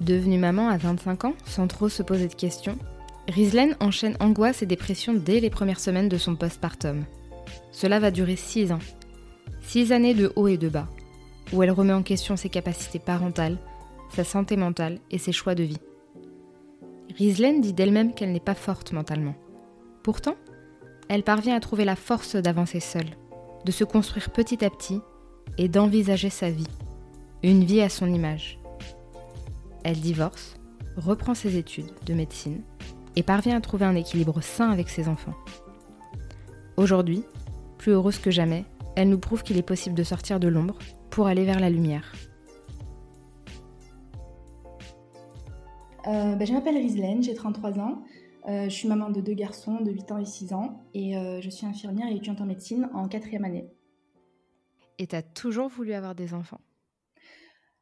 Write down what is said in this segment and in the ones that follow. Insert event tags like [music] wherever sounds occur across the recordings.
Devenue maman à 25 ans, sans trop se poser de questions, Rislaine enchaîne angoisse et dépression dès les premières semaines de son postpartum. Cela va durer 6 ans. 6 années de haut et de bas, où elle remet en question ses capacités parentales, sa santé mentale et ses choix de vie. Rislaine dit d'elle-même qu'elle n'est pas forte mentalement. Pourtant, elle parvient à trouver la force d'avancer seule, de se construire petit à petit et d'envisager sa vie, une vie à son image. Elle divorce, reprend ses études de médecine et parvient à trouver un équilibre sain avec ses enfants. Aujourd'hui, plus heureuse que jamais, elle nous prouve qu'il est possible de sortir de l'ombre pour aller vers la lumière. Euh, bah, je m'appelle Rislaine, j'ai 33 ans. Euh, je suis maman de deux garçons de 8 ans et 6 ans et euh, je suis infirmière et étudiante en médecine en quatrième année. Et tu as toujours voulu avoir des enfants?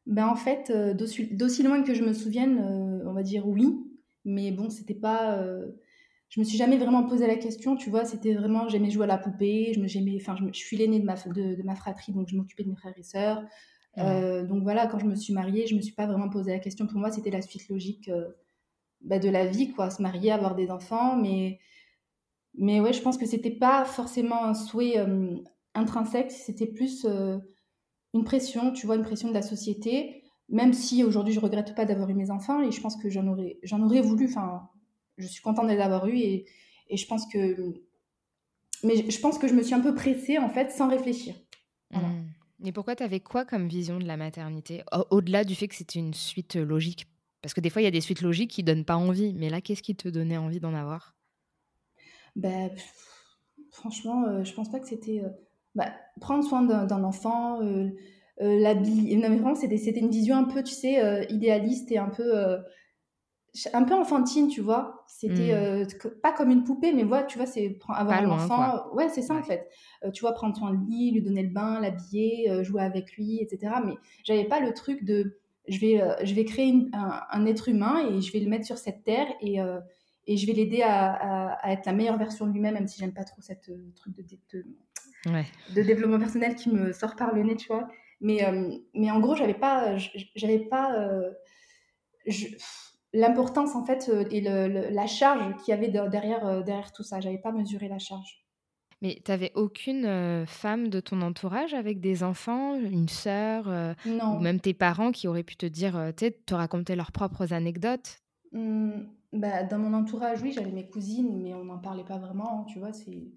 Ben, En fait, euh, d'aussi loin que je me souvienne, on va dire oui. Mais bon, c'était pas. je me suis jamais vraiment posé la question, tu vois. C'était vraiment. J'aimais jouer à la poupée. Je, me, enfin, je, je suis l'aînée de ma, de, ma fratrie, donc je m'occupais de mes frères et sœurs. donc voilà, quand je me suis mariée, je me suis pas vraiment posé la question. Pour moi, c'était la suite logique bah, de la vie, quoi, se marier, avoir des enfants. Mais, mais ouais, je pense que c'était pas forcément un souhait euh, intrinsèque, c'était plus euh, une pression, tu vois, une pression de la société. Même si aujourd'hui je regrette pas d'avoir eu mes enfants et je pense que j'en aurais, j'en aurais voulu. Enfin, je suis contente de les avoir eus et, et je pense que, mais je pense que je me suis un peu pressée en fait sans réfléchir. Mmh. Et pourquoi tu avais quoi comme vision de la maternité Au-delà du fait que c'était une suite logique? Parce que des fois, il y a des suites logiques qui donnent pas envie. Mais là, qu'est-ce qui te donnait envie d'en avoir? Ben, Franchement, euh, je pense pas que c'était. Euh, bah, prendre soin d'un enfant, euh, l'habiller. Non, mais vraiment, c'était une vision un peu, tu sais, idéaliste et un peu. un peu enfantine, tu vois. C'était hmm. pas comme une poupée, mais voilà, tu vois, c'est avoir un enfant. Ouais, c'est ça en fait. tu vois, prendre soin de lui, lui donner le bain, l'habiller, jouer avec lui, etc. Mais j'avais pas le truc de je vais, euh, je vais créer un, être humain et je vais le mettre sur cette terre et, euh, et je vais l'aider à, être la meilleure version de lui-même, même si j'aime pas trop cette euh, truc de, de, développement personnel qui me sort par le nez, tu vois. Mais, mais en gros, j'avais pas, j'avais pas l'importance en fait et la charge qu'il y avait derrière, derrière tout ça. J'avais pas mesuré la charge. Mais tu n'avais aucune femme de ton entourage avec des enfants, une sœur, ou même tes parents qui auraient pu te dire, tu te raconter leurs propres anecdotes? Mmh, bah, Dans mon entourage, oui, j'avais mes cousines, mais on n'en parlait pas vraiment, tu vois. C'est...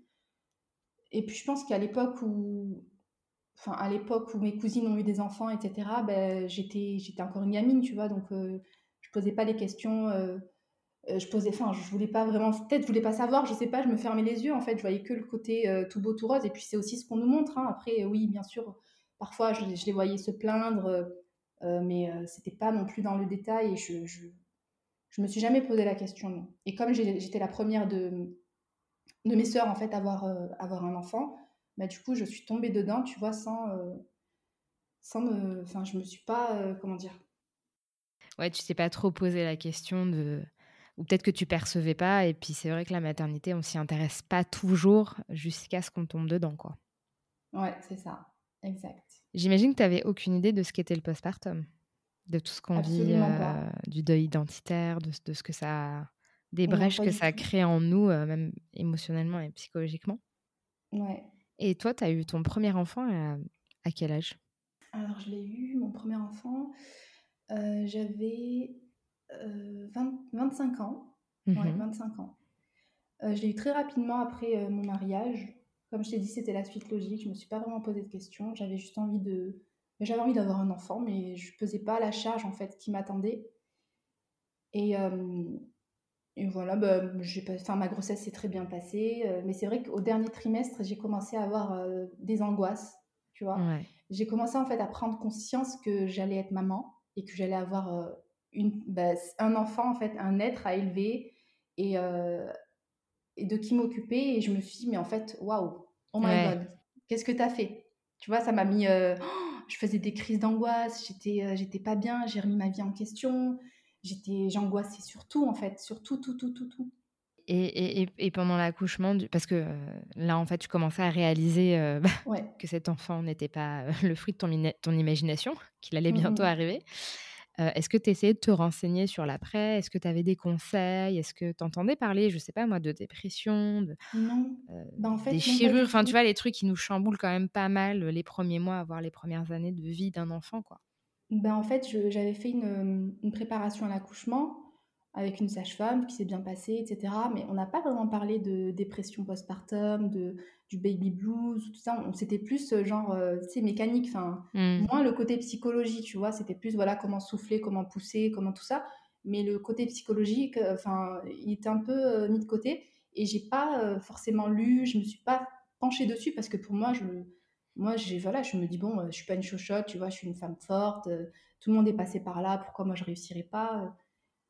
Et puis je pense qu'à l'époque où... Enfin, à l'époque où mes cousines ont eu des enfants, etc., bah, j'étais, j'étais encore une gamine, tu vois, donc je posais pas les questions euh, je posais, enfin, je voulais pas vraiment, peut-être je voulais pas savoir, je sais pas, je me fermais les yeux en fait, je voyais que le côté euh, tout beau, tout rose, et puis c'est aussi ce qu'on nous montre. Hein. Après, oui, bien sûr, parfois je, les voyais se plaindre, euh, mais c'était pas non plus dans le détail, et je, je, je me suis jamais posé la question. Et comme j'étais la première de, de mes sœurs en fait avoir, avoir un enfant, bah, du coup, je suis tombée dedans, tu vois, sans, sans me, enfin, je me suis pas, comment dire. Ouais, tu t'es pas trop posé la question de ou peut-être que tu percevais pas. Et puis c'est vrai que la maternité, on s'y intéresse pas toujours jusqu'à ce qu'on tombe dedans, quoi. Ouais, c'est ça, exact. J'imagine que tu n'avais aucune idée de ce qu'était le postpartum, de tout ce qu'on vit, euh, du deuil identitaire, de, de, ce que ça, des brèches que ça crée en nous, euh, même émotionnellement et psychologiquement. Ouais. Et toi, tu as eu ton premier enfant à, à quel âge? Alors, je l'ai eu, mon premier enfant. J'avais 25 ans. Ouais, 25 mmh ans. je l'ai eu très rapidement après mon mariage. Comme je t'ai dit, c'était la suite logique. Je ne me suis pas vraiment posé de questions. J'avais juste envie de. J'avais envie d'avoir un enfant, mais je ne pesais pas la charge en fait qui m'attendait. Et, et voilà, bah, enfin, ma grossesse s'est très bien passée. mais c'est vrai qu'au dernier trimestre, j'ai commencé à avoir des angoisses, tu vois. J'ai commencé en fait à prendre conscience que j'allais être maman et que j'allais avoir une, bah, un enfant, en fait, un être à élever et, et de qui m'occuper. Et je me suis dit, mais en fait, waouh, oh my god, qu'est-ce que tu as fait? Tu vois, ça m'a mis. [gasps] je faisais des crises d'angoisse, j'étais j'étais pas bien, j'ai remis ma vie en question j'étais j'angoissais sur tout en fait sur tout tout tout tout. Tout et, et, et pendant l'accouchement parce que euh, là en fait tu commençais à réaliser euh, [laughs] bah, que cet enfant n'était pas euh, le fruit de ton, ton imagination [laughs] qu'il allait bientôt mmh arriver. Est-ce que tu essayais de te renseigner sur l'après? Est-ce que tu avais des conseils? Est-ce que tu entendais parler, je sais pas moi, de dépression, de, non. Bah, en fait, des chirurgies Enfin, tu vois, les trucs qui nous chamboulent quand même pas mal les premiers mois, voire les premières années de vie d'un enfant, quoi. Ben, en fait, j'avais fait une, une, préparation à l'accouchement avec une sage-femme qui s'est bien passée, etc. Mais on n'a pas vraiment parlé de dépression postpartum, de, du baby blues, tout ça. On, c'était plus euh, genre, c'est euh, mécanique, enfin, mmh. moins le côté psychologie, tu vois. C'était plus, voilà, comment souffler, comment pousser, comment tout ça. Mais le côté psychologique, euh, enfin, il était un peu mis de côté. Et j'ai pas forcément lu, je me suis pas penchée dessus parce que pour moi, je moi, j'ai, voilà, je me dis, bon, euh, je suis pas une chochotte, tu vois, je suis une femme forte, euh, tout le monde est passé par là, pourquoi moi je réussirais pas euh?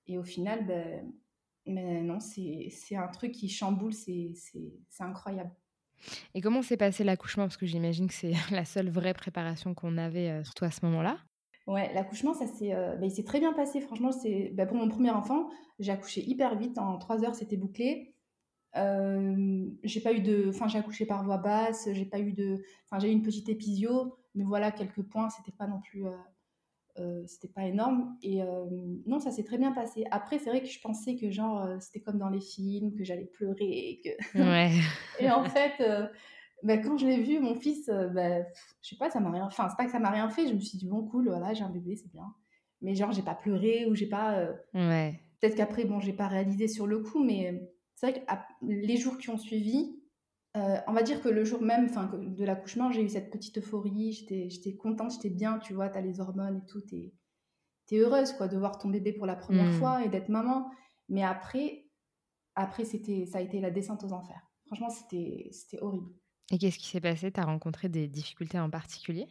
Et au final, ben, mais non, c'est, c'est un truc qui chamboule, c'est, c'est, c'est incroyable. Et comment s'est passé l'accouchement? Parce que j'imagine que c'est [laughs] la seule vraie préparation qu'on avait, surtout à ce moment-là. Ouais, l'accouchement, ça s'est, ben, il s'est très bien passé. Franchement, c'est, ben, pour mon premier enfant, j'ai accouché hyper vite. En trois heures, c'était bouclé. Euh, j'ai pas eu de, enfin j'ai accouché par voix basse, j'ai pas eu de, enfin j'ai eu une petite épisio, mais voilà quelques points, c'était pas non plus, euh, euh, c'était pas énorme et non ça s'est très bien passé. Après c'est vrai que je pensais que genre c'était comme dans les films, que j'allais pleurer et que, ouais. [laughs] et en fait bah, quand je l'ai vu mon fils, bah, je sais pas ça m'a rien, enfin c'est pas que ça m'a rien fait, je me suis dit bon cool voilà j'ai un bébé c'est bien, mais genre j'ai pas pleuré ou j'ai pas, ouais. peut-être qu'après bon j'ai pas réalisé sur le coup mais c'est vrai que les jours qui ont suivi, euh, on va dire que le jour même de l'accouchement, j'ai eu cette petite euphorie, j'étais contente, j'étais bien, tu vois, tu as les hormones et tout, tu es, heureuse quoi, de voir ton bébé pour la première mmh. fois et d'être maman. Mais après, après c'était, ça a été la descente aux enfers. Franchement, c'était horrible. Et qu'est-ce qui s'est passé? Tu as rencontré des difficultés en particulier?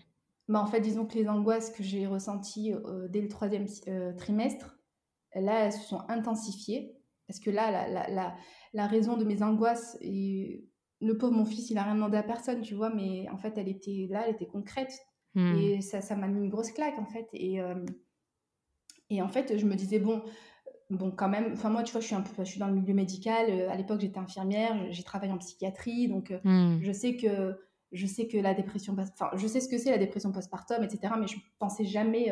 Bah, En fait, disons que les angoisses que j'ai ressenties euh, dès le troisième euh, trimestre, là, elles se sont intensifiées. Parce que là, la, la, la raison de mes angoisses. Et le pauvre, mon fils, il a rien demandé à personne, tu vois, mais en fait, elle était là, elle était concrète. Hmm. Et ça, ça m'a mis une grosse claque, en fait. Et, euh, et en fait, je me disais, bon, bon, quand même, enfin, moi, tu vois, je suis, un peu, je suis dans le milieu médical. Euh, à l'époque, j'étais infirmière, j'ai travaillé en psychiatrie, donc euh, hmm. je sais que. Je sais que la dépression, enfin, je sais ce que c'est la dépression postpartum, etc. Mais je pensais jamais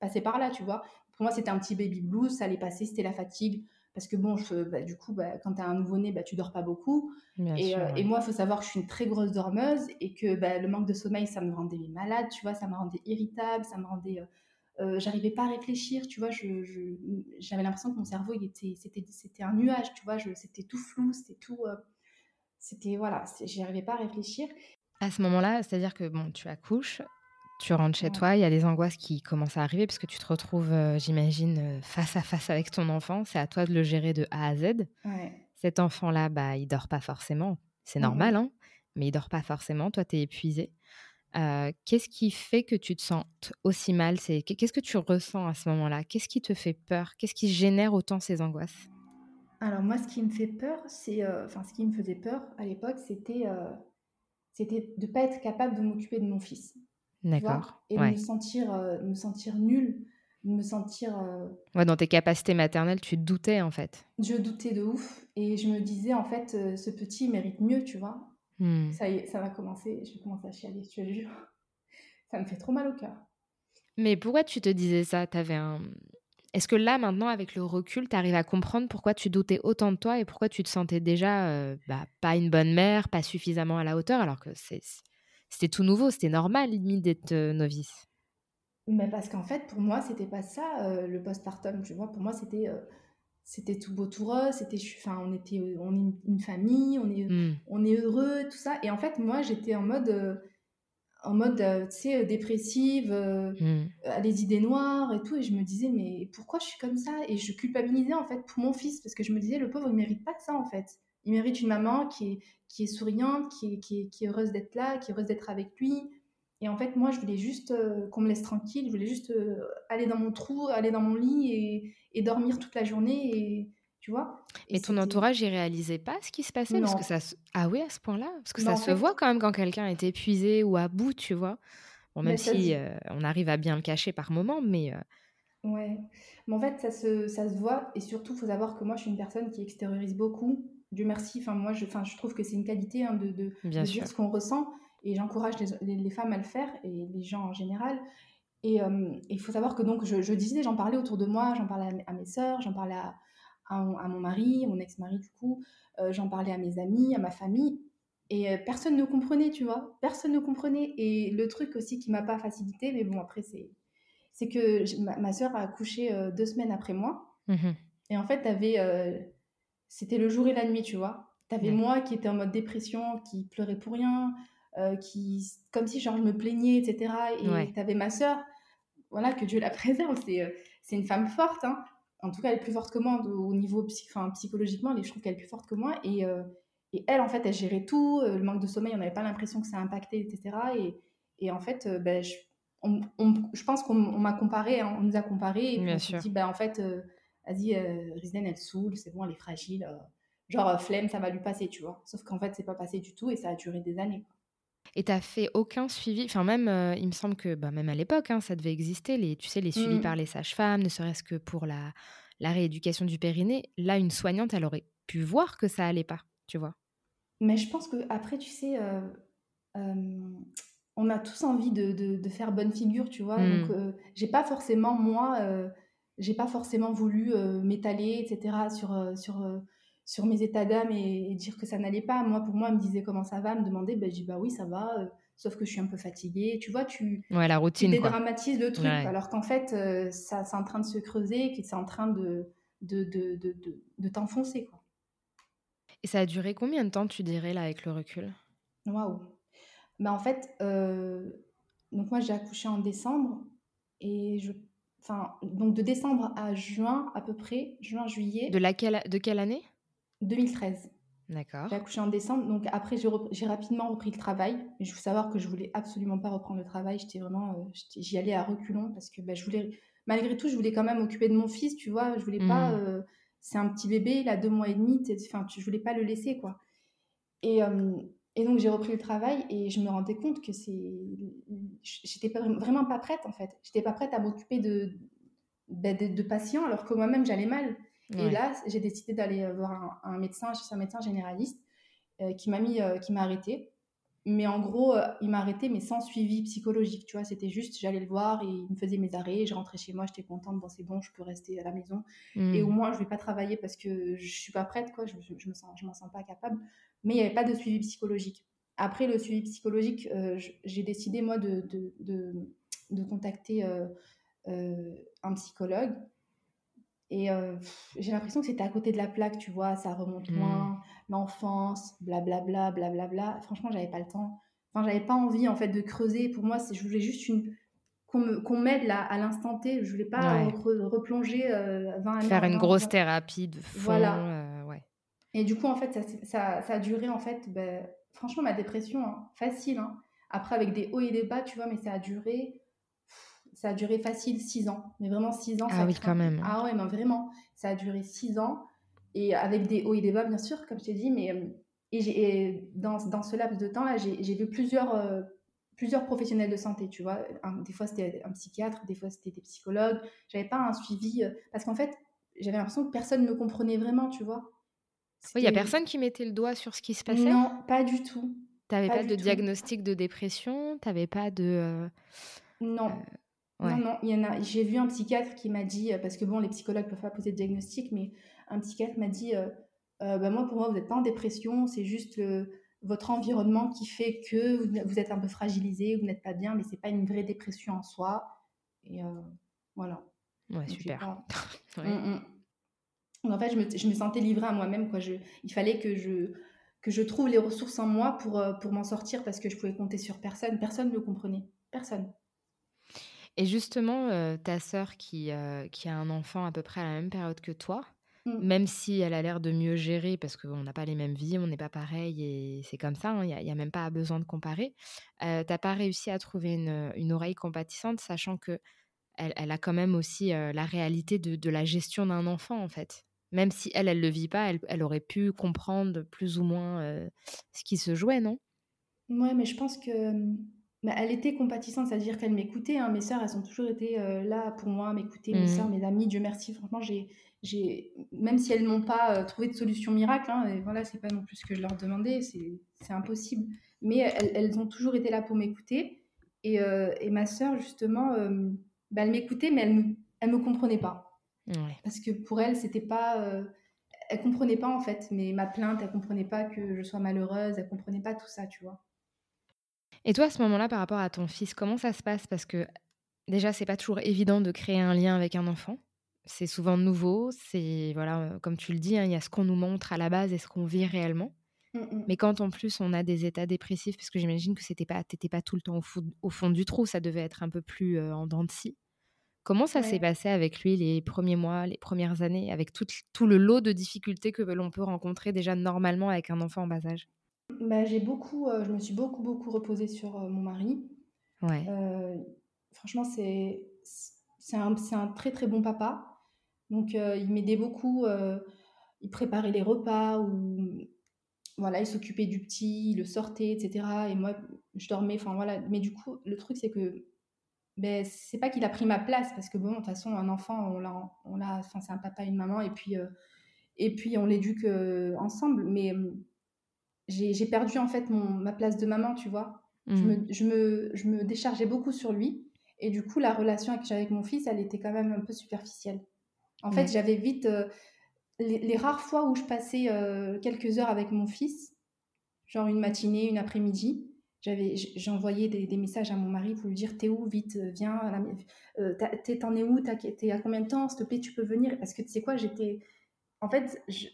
passer par là, tu vois. Pour moi, c'était un petit baby blues, ça allait passer, c'était la fatigue, parce que bon, je, bah, du coup, bah, quand tu as un nouveau-né, bah, tu dors pas beaucoup. Et, euh, et, moi, il faut savoir que je suis une très grosse dormeuse et que bah, le manque de sommeil, ça me rendait malade, tu vois, ça me rendait irritable, ça me rendait... Euh, euh, j'arrivais pas à réfléchir, tu vois, j'avais je, l'impression que mon cerveau, il était, c'était, c'était un nuage, tu vois, c'était tout flou, c'était tout... c'était, voilà, j'arrivais pas à réfléchir. À ce moment-là, c'est-à-dire que, bon, tu accouches, tu rentres chez toi, il y a des angoisses qui commencent à arriver parce que tu te retrouves, euh, j'imagine, euh, face à face avec ton enfant. C'est à toi de le gérer de A à Z. Cet enfant-là, bah, il dort pas forcément. C'est mmh normal, hein, mais il dort pas forcément. Toi, tu es épuisé. Euh, qu'est-ce qui fait que tu te sens aussi mal? C'est Qu'est-ce que tu ressens à ce moment-là? Qu'est-ce qui te fait peur? Qu'est-ce qui génère autant ces angoisses? Alors moi, ce qui me fait peur, c'est, enfin, ce qui me faisait peur à l'époque, c'était, c'était de pas être capable de m'occuper de mon fils. D'accord. Et de me sentir, euh, me sentir nulle, de me sentir. Euh, ouais, dans tes capacités maternelles, tu doutais en fait. Je doutais de ouf. Et je me disais, en fait, euh, ce petit mérite mieux, tu vois. Hmm. Ça y est, ça va commencer. Je vais commencer à chialer, tu le jure. [laughs] Ça me fait trop mal au cœur. Mais pourquoi tu te disais ça? T'avais un. Est-ce que là, maintenant, avec le recul, tu arrives à comprendre pourquoi tu doutais autant de toi et pourquoi tu te sentais déjà bah, pas une bonne mère, pas suffisamment à la hauteur, alors que c'est c'était tout nouveau, c'était normal limite d'être novice. Mais parce qu'en fait, pour moi, c'était pas ça, euh, le postpartum, tu vois. Pour moi, c'était euh, c'était tout beau, tout rose. C'était, enfin, on était, on est une, famille, on est, Hmm. on est heureux, tout ça. Et en fait, moi, j'étais en mode, euh, en mode, euh, tu sais, euh, dépressive, euh, Hmm. à les idées noires et tout. Et je me disais, mais pourquoi je suis comme ça? Et je culpabilisais en fait pour mon fils parce que je me disais, le pauvre, il mérite pas ça en fait. Il mérite une maman qui est, qui est souriante, qui est, qui est, qui est heureuse d'être là, qui est heureuse d'être avec lui. Et en fait, moi, je voulais juste euh, qu'on me laisse tranquille. Je voulais juste euh, aller dans mon trou, aller dans mon lit et, et dormir toute la journée. Et tu vois Mais ton entourage, il réalisait pas ce qui se passait? Parce que ça se... Ah oui, à ce point-là? Parce que ça se fait- voit quand même quand quelqu'un est épuisé ou à bout, tu vois. Bon, même si se- euh, on arrive à bien le cacher par moment, mais... Ouais, mais en fait, ça se, ça se voit, et surtout, il faut savoir que moi, je suis une personne qui extériorise beaucoup. Dieu merci, enfin, moi, je, enfin, je trouve que c'est une qualité hein, de, de, Bien de dire ce qu'on ressent, et j'encourage les, les- les femmes à le faire, et les gens en général. Et euh, il faut savoir que donc, je, je disais, j'en parlais autour de moi, j'en parlais à, mes- à mes sœurs, j'en parlais à, à, mon- à mon mari, mon ex-mari du coup, euh, j'en parlais à mes amis, à ma famille, et euh, personne ne comprenait, tu vois, personne ne comprenait. Et le truc aussi qui m'a pas facilité, mais bon, après, c'est c'est que ma, ma soeur a accouché euh, deux semaines après moi. Mhm. Et en fait, t'avais, euh, c'était le jour et la nuit, tu vois. T'avais Ouais. moi qui était en mode dépression, qui pleurait pour rien, euh, qui, comme si genre je me plaignais, etc. Et Ouais. t'avais ma soeur, voilà, que Dieu la [laughs] préserve. C'est, euh, c'est une femme forte, hein. En tout cas, elle est plus forte que moi au niveau psy, enfin, psychologiquement. Je trouve qu'elle est plus forte que moi. Et, euh, et elle, en fait, elle gérait tout. le manque de sommeil, on n'avait pas l'impression que ça impactait, etc. Et, et en fait, ben, je, on- on- je pense qu'on on m'a comparé, hein, on nous a comparé. Et puis Bien on s'est sûr. dit, ben, en fait, vas-y, euh, Rizden, elle saoule, c'est bon, elle est fragile. euh, genre, euh, flemme, ça va lui passer, tu vois. Sauf qu'en fait, c'est pas passé du tout et ça a duré des années. Et t'as fait aucun suivi, enfin même, euh, il me semble que bah, même à l'époque, hein, ça devait exister, les, tu sais, les suivis Mm. par les sages-femmes, ne serait-ce que pour la, la rééducation du périnée. Là, une soignante, elle aurait pu voir que ça allait pas, tu vois. Mais je pense que après, tu sais, euh, euh, on a tous envie de, de- de faire bonne figure, tu vois. Mm. Donc, j'ai pas forcément, moi, j'ai pas forcément voulu euh, m'étaler, etc., sur, euh, sur, euh, sur mes états d'âme et, et dire que ça n'allait pas. Moi, pour moi, elle me disait comment ça va, elle me demandait, ben, je dis, bah oui, ça va, euh, sauf que je suis un peu fatiguée. Tu vois, tu, Ouais, la tu routine, quoi. dédramatises le truc, Ouais. alors qu'en fait, euh, ça, c'est en train de se creuser, que c'est en train de, de, de, de, de, t'enfoncer, quoi. Et ça a duré combien de temps, tu dirais, là, avec le recul? Waouh. Bah en fait, euh, donc moi j'ai accouché en décembre et je, enfin donc de décembre à juin à peu près, juin juillet de, laquelle, de quelle année? 2013. D'accord. J'ai accouché en décembre, donc après j'ai rapidement repris le travail. Mais je veux savoir que je voulais absolument pas reprendre le travail. J'étais vraiment, euh, j'y allais à reculons parce que bah, je voulais, malgré tout, je voulais quand même m'occuper de mon fils, tu vois. Je voulais pas, Mhm. euh, c'est un petit bébé, il a deux mois et demi, enfin je voulais pas le laisser quoi. Et, euh, et donc j'ai repris le travail et je me rendais compte que c'est, j'étais pas, vraiment pas prête en fait. J'étais pas prête à m'occuper de, bah, de, de patients alors que moi-même j'allais mal. Et là, j'ai décidé d'aller voir un, un médecin, chez un médecin généraliste, euh, qui m'a mis, euh, qui m'a arrêté. Mais en gros, euh, il m'a arrêté, mais sans suivi psychologique, tu vois. C'était juste, j'allais le voir et il me faisait mes arrêts. Je rentrais chez moi, j'étais contente, bon, c'est bon, je peux rester à la maison. Et au Mm. moins, je vais pas travailler parce que je suis pas prête, quoi. Je, je, je me sens, je m'en sens pas capable. Mais il n'y avait pas de suivi psychologique. Après le suivi psychologique, euh, j'ai décidé, moi, de, de, de, de contacter euh, euh, un psychologue. Et j'ai l'impression que c'était à côté de la plaque, tu vois, ça remonte Mm. loin, l'enfance, blablabla, blablabla. Franchement, j'avais pas le temps. Enfin, j'avais pas envie, en fait, de creuser. Pour moi, c'est- je voulais juste une qu'on m'aide là à l'instant T. Je voulais pas Ouais. re- replonger euh, 20 années Faire une grosse thérapie de fond. Voilà. Et du coup, en fait, ça, ça, ça a duré, en fait, ben, franchement, ma dépression, hein, facile. hein. Après, avec des hauts et des bas, tu vois, mais ça a duré, ça a duré facile 6 ans. Mais vraiment 6 ans, Ah ça oui, craint. quand même. Ah ouais, mais vraiment, ça a duré 6 ans. Et avec des hauts et des bas, bien sûr, comme je t'ai dit. Mais, euh, et, et dans, dans ce laps de temps-là, j'ai j'ai vu plusieurs, euh, plusieurs professionnels de santé, tu vois. Un- des fois, c'était un psychiatre, des fois, c'était des psychologues. J'avais pas un suivi. euh, parce qu'en fait, j'avais l'impression que personne ne me comprenait vraiment, tu vois. Il y a personne qui mettait le doigt sur ce qui se passait? Non, pas du tout. T'avais pas pas, de tout. diagnostic de dépression? T'avais pas de... euh, Non. ouais. Non, non, il y en a. J'ai vu un psychiatre qui m'a dit, euh, parce que bon, les psychologues peuvent pas poser de diagnostic, mais un psychiatre m'a dit, euh, euh, bah, moi, pour moi, vous n'êtes pas en dépression, c'est juste le- votre environnement qui fait que vous, vous êtes un peu fragilisé, vous n'êtes pas bien, mais c'est pas une vraie dépression en soi. Et voilà. Ouais, super. [laughs] Mmh, En fait, je me, je me sentais livrée à moi-même. Quoi. Je, il fallait que je, que je trouve les ressources en moi pour, pour m'en sortir parce que je pouvais compter sur personne. Personne ne me comprenait. Personne. Et justement, ta sœur qui, qui a un enfant à peu près à la même période que toi, mmh. même si elle a l'air de mieux gérer parce qu'on n'a pas les mêmes vies, on n'est pas pareil et c'est comme ça, hein, il n'y a, même pas besoin de comparer, euh, t'as pas réussi à trouver une, une, oreille compatissante, sachant que elle, elle a quand même aussi la réalité de, de, la gestion d'un enfant en fait. Même si elle, elle le vit pas, elle, elle aurait pu comprendre plus ou moins ce qui se jouait, non? Ouais, mais je pense que mmh, bah, elle était compatissante, c'est-à-dire qu'elle m'écoutait. Hein. Mes sœurs, elles ont toujours été euh, là pour moi, m'écouter. Mes mmh. sœurs, mes amis, Dieu merci. Franchement, j'ai, j'ai, même si elles n'ont pas euh, trouvé de solution miracle, hein, et voilà, c'est pas non plus ce que je leur demandais, c'est, c'est impossible. Mais elles, elles, ont toujours été là pour m'écouter. Et, euh, et ma sœur, justement, bah, elle m'écoutait, mais elle me, elle me comprenait pas. Parce que pour elle, c'était pas. elle comprenait pas en fait, mais ma plainte, elle comprenait pas que je sois malheureuse, elle comprenait pas tout ça, tu vois. Et toi, à ce moment-là, par rapport à ton fils, comment ça se passe? Parce que déjà, c'est pas toujours évident de créer un lien avec un enfant. C'est souvent nouveau. C'est voilà, euh, comme tu le dis, hein, il y a ce qu'on nous montre à la base et ce qu'on vit réellement. Mmh, mmh. Mais quand en plus on a des états dépressifs, parce que j'imagine que c'était pas, t'étais pas tout le temps au, fond du trou, ça devait être un peu plus euh, en dents de scie. Comment ça s'est passé avec lui les premiers mois, les premières années, avec tout, tout le lot de difficultés que l'on peut rencontrer déjà normalement avec un enfant en bas âge? Bah, j'ai beaucoup, euh, je me suis beaucoup, beaucoup reposée sur euh, mon mari. Ouais. Euh, franchement, c'est, c'est un, c'est un très, très bon papa. Donc, il m'aidait beaucoup. il préparait les repas ou voilà, il s'occupait du petit, il le sortait, etc. Et moi, je dormais. Enfin, voilà. Mais du coup, le truc, c'est que ben, c'est pas qu'il a pris ma place parce que bon, de toute façon, un enfant, on l'a, on l'a, enfin, c'est un papa et une maman et puis, et puis on l'éduque ensemble. Mais j'ai perdu en fait mon, ma place de maman, tu vois. Je, mmh. me, je, me, je, me, déchargeais beaucoup sur lui. Et du coup, la relation que j'avais avec mon fils, elle était quand même un peu superficielle. En fait, j'avais vite. Euh, les, rares fois où je passais euh, quelques heures avec mon fils, genre une matinée, une après-midi, j'envoyais des, des, messages à mon mari pour lui dire T'es où Vite, viens. Euh, T'en es où T'es à combien de temps S'il te plaît, tu peux venir? Parce que tu sais quoi, j'étais. En fait, je,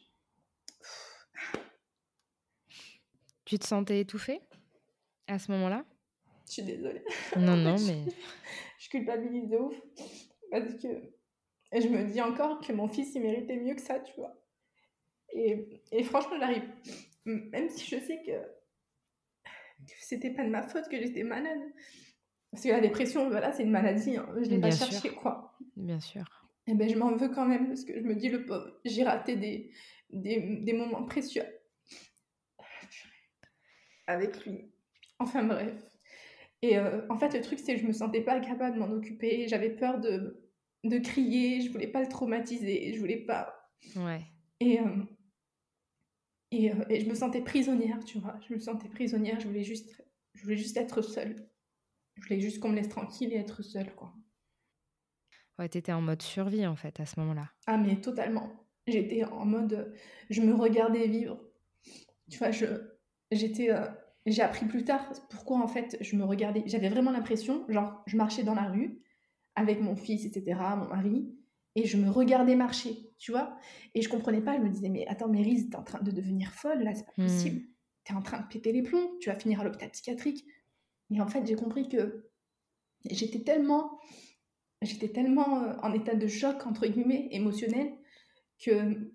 Tu te sentais étouffée à ce moment-là? Je suis désolée. Non, non, [laughs] mais. [laughs] je culpabilise de ouf. Parce que je me dis encore que mon fils, il méritait mieux que ça, tu vois. Et, et franchement, j'arrive. Même si je sais que c'était pas de ma faute que j'étais malade. Parce que la dépression, voilà, c'est une maladie. Hein. Je l'ai pas cherché, quoi. Bien sûr. Et eh ben, je m'en veux quand même parce que je me dis, le pauvre, j'ai raté des, des, des moments précieux avec lui. Enfin bref. Et euh, en fait, le truc, c'est que je me sentais pas capable de m'en occuper. J'avais peur de, de crier. Je voulais pas le traumatiser. Je voulais pas. Ouais. Et, euh, et, euh, et, je me sentais prisonnière, tu vois. Je me sentais prisonnière. Je voulais juste, je voulais juste être seule. Je voulais juste qu'on me laisse tranquille et être seule, quoi. Ouais, t'étais en mode survie, en fait, à ce moment-là. Ah, mais totalement. J'étais en mode... Je me regardais vivre. Tu vois, je j'étais euh, j'ai appris plus tard pourquoi en fait je me regardais j'avais vraiment l'impression genre je marchais dans la rue avec mon fils etc mon mari et je me regardais marcher tu vois et je comprenais pas je me disais mais attends Mérise t'es en train de devenir folle là c'est pas possible hmm. t'es en train de péter les plombs tu vas finir à l'hôpital psychiatrique et en fait j'ai compris que j'étais tellement j'étais tellement euh, en état de choc entre guillemets émotionnel que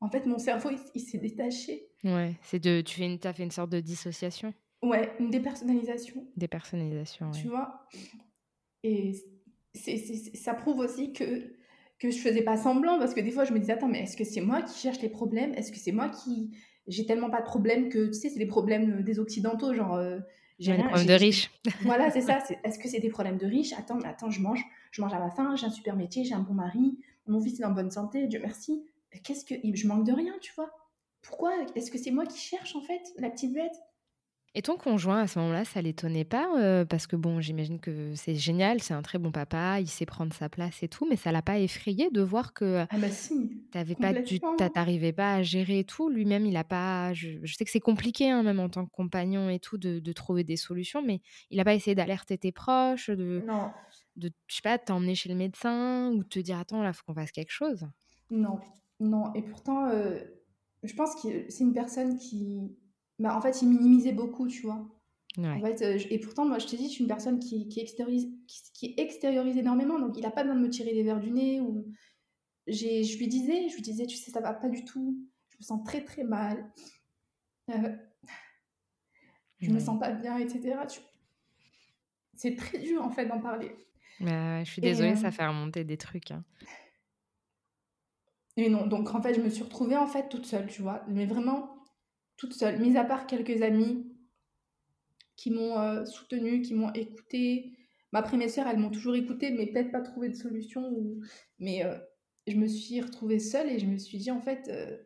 en fait, mon cerveau, il, s'est détaché. Ouais, c'est de, tu fais une, as fait une sorte de dissociation. Ouais, une dépersonnalisation. Dépersonnalisation, Tu vois? Et c'est, ça prouve aussi que, que je faisais pas semblant, parce que des fois, je me disais, attends, mais est-ce que c'est moi qui cherche les problèmes? Est-ce que c'est moi qui... J'ai tellement pas de problèmes que, tu sais, c'est les problèmes des Occidentaux, genre... Euh, j'ai des problèmes de riches. [laughs] voilà, c'est ça. Est-ce que c'est des problèmes de riches? Attends, mais attends, je mange, je mange à ma faim, j'ai un super métier, j'ai un bon mari, mon fils est en bonne santé, Dieu merci qu'est-ce que je manque de rien, tu vois? Pourquoi Est-ce que c'est moi qui cherche en fait la petite bête? Et ton conjoint, à ce moment-là, ça l'étonnait pas euh, Parce que bon, j'imagine que c'est génial, c'est un très bon papa, il sait prendre sa place et tout, mais ça l'a pas effrayé de voir que ah bah si, t'avais pas du, t'arrivais pas à gérer tout. Lui-même, il a pas. Je, sais que c'est compliqué, hein, même en tant que compagnon et tout, de, de, trouver des solutions, mais il a pas essayé d'alerter tes proches. De... Non, de je sais pas, t'emmener chez le médecin ou te dire attends là, faut qu'on fasse quelque chose Non, non. Et pourtant, euh, je pense que c'est une personne qui, bah, en fait, il minimisait beaucoup, tu vois. En fait, euh, et pourtant, moi, je te dis, je suis une personne qui, qui, extériorise, qui, extériorise énormément, donc il n'a pas besoin de me tirer les verres du nez. Ou... Je lui disais, je lui disais, tu sais, ça va pas du tout, je me sens très très mal, euh, je me sens pas bien, etc. C'est très dur en fait d'en parler. Bah, je suis désolée, ça euh, fait remonter des trucs. Hein. Et non, donc en fait, je me suis retrouvée en fait toute seule, tu vois, mais vraiment toute seule, mis à part quelques amis qui m'ont euh, soutenue, qui m'ont écoutée. Après, mes sœurs, elles m'ont toujours écoutée, mais peut-être pas trouvé de solution. Ou... Mais euh, je me suis retrouvée seule et je me suis dit, en fait, euh,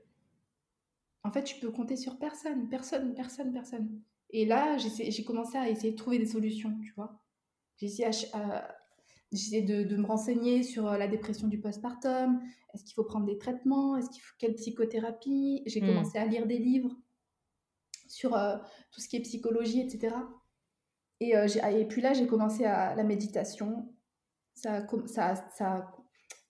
en fait, tu peux compter sur personne, personne, personne, personne. Et là, j'ai commencé à essayer de trouver des solutions, tu vois. J'ai essayé, de, de, me renseigner sur la dépression du postpartum. Est-ce qu'il faut prendre des traitements? Est-ce qu'il faut quelle psychothérapie? J'ai hmm. commencé à lire des livres sur euh, tout ce qui est psychologie, etc. Et, euh, et puis là, j'ai commencé à la méditation. Ça, ça, ça,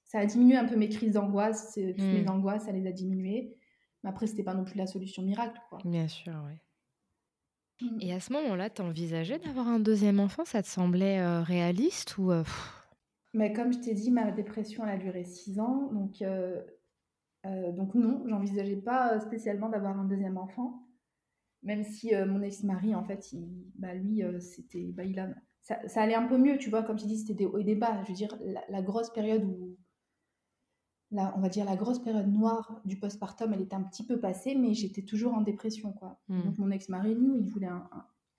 ça a diminué un peu mes crises d'angoisse, toutes mes hmm. angoisses, ça les a diminuées. Mais après, c'était pas non plus la solution miracle. Quoi. Bien sûr, oui. Hmm. Et à ce moment-là, tu envisageais d'avoir un deuxième enfant? Ça te semblait euh, réaliste ou Mais comme je t'ai dit, ma dépression elle a duré six ans, donc donc non, j'envisageais pas spécialement d'avoir un deuxième enfant même si euh, mon ex-mari, en fait, bah, lui, euh, c'était, bah, il a, ça, allait un peu mieux, tu vois, comme tu dis, c'était des hauts et des bas. Je veux dire, la, grosse période où, la, on va dire, la grosse période noire du postpartum, elle était un petit peu passée, mais j'étais toujours en dépression, quoi. Hmm. Donc mon ex-mari, nous, il voulait un,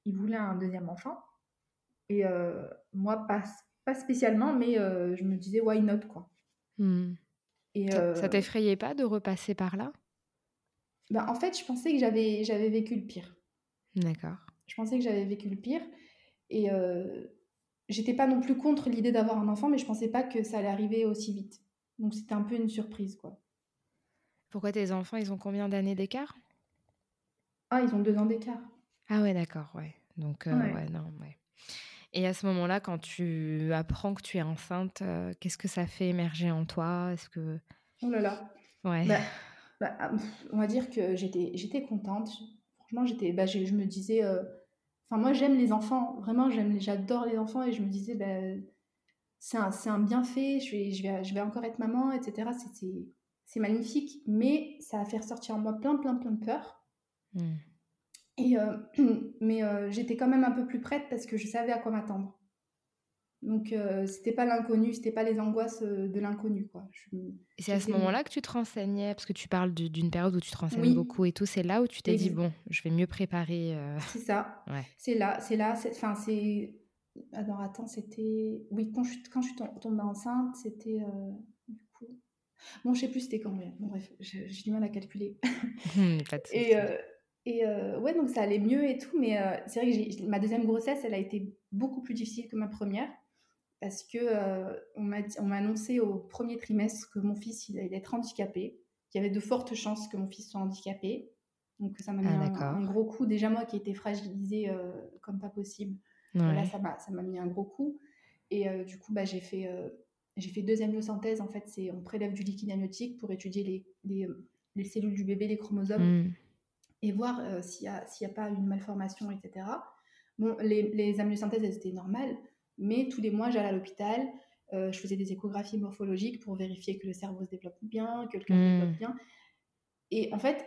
il voulait un deuxième enfant. Et euh, moi, pas, pas spécialement, mais je me disais, why not, quoi. Hmm. Et, ça t'effrayait pas de repasser par là? Bah, en fait, je pensais que j'avais, j'avais vécu le pire. D'accord. Je pensais que j'avais vécu le pire. Et euh, j'étais pas non plus contre l'idée d'avoir un enfant, mais je pensais pas que ça allait arriver aussi vite. Donc c'était un peu une surprise, quoi. Pourquoi tes enfants, ils ont combien d'années d'écart? Ah, ils ont deux ans d'écart. Ah ouais, d'accord, ouais. Donc, euh, ouais. non, ouais. Et à ce moment-là, quand tu apprends que tu es enceinte, euh, qu'est-ce que ça fait émerger en toi? Est-ce que... Oh là là. Ouais. Bah, bah, ah, on va dire que j'étais, j'étais contente. Franchement, j'étais, bah, je, me disais, euh, enfin moi j'aime les enfants, vraiment j'aime, j'adore les enfants et je me disais, bah, c'est un, c'est un bienfait, je vais, je, vais, je vais encore être maman, etc. C'est, c'est, magnifique, mais ça a fait ressortir en moi plein, plein, plein de peur. Mmh. Et, euh, [clears throat] mais euh, j'étais quand même un peu plus prête parce que je savais à quoi m'attendre. Donc, euh, c'était pas l'inconnu, c'était pas les angoisses euh, de l'inconnu, quoi. et c'est à ce moment-là que tu te renseignais, parce que tu parles d'une période où tu te renseignes beaucoup et tout. C'est là où tu t'es dit bon, je vais mieux préparer. Euh, c'est ça. [laughs] C'est là, c'est là. Enfin, c'est. Alors attends, c'était. Oui, quand je, quand je suis tombée enceinte, c'était du coup. Bon, je sais plus c'était quand. Bon, bref, j'ai du mal à calculer. [laughs] pas de et et ouais, donc ça allait mieux et tout, mais c'est vrai que ma deuxième grossesse, elle a été beaucoup plus difficile que ma première parce que euh, on m'a annoncé au premier trimestre que mon fils il allait être handicapé, qu'il y avait de fortes chances que mon fils soit handicapé. Donc ça m'a mis ah, un, gros coup. Déjà moi qui étais fragilisée euh, comme pas possible, là ça m'a ça m'a mis un gros coup. Et euh, du coup bah j'ai fait j'ai fait deux amniosynthèses. En fait c'est on prélève du liquide amniotique pour étudier les, les, les cellules du bébé, les chromosomes hmm. et voir s'il n'y a a pas une malformation, etc. Bon les, les amniosynthèses elles étaient normales. Mais tous les mois, j'allais à l'hôpital, euh, je faisais des échographies morphologiques pour vérifier que le cerveau se développe bien, que le cœur se développe hmm. bien. Et en fait,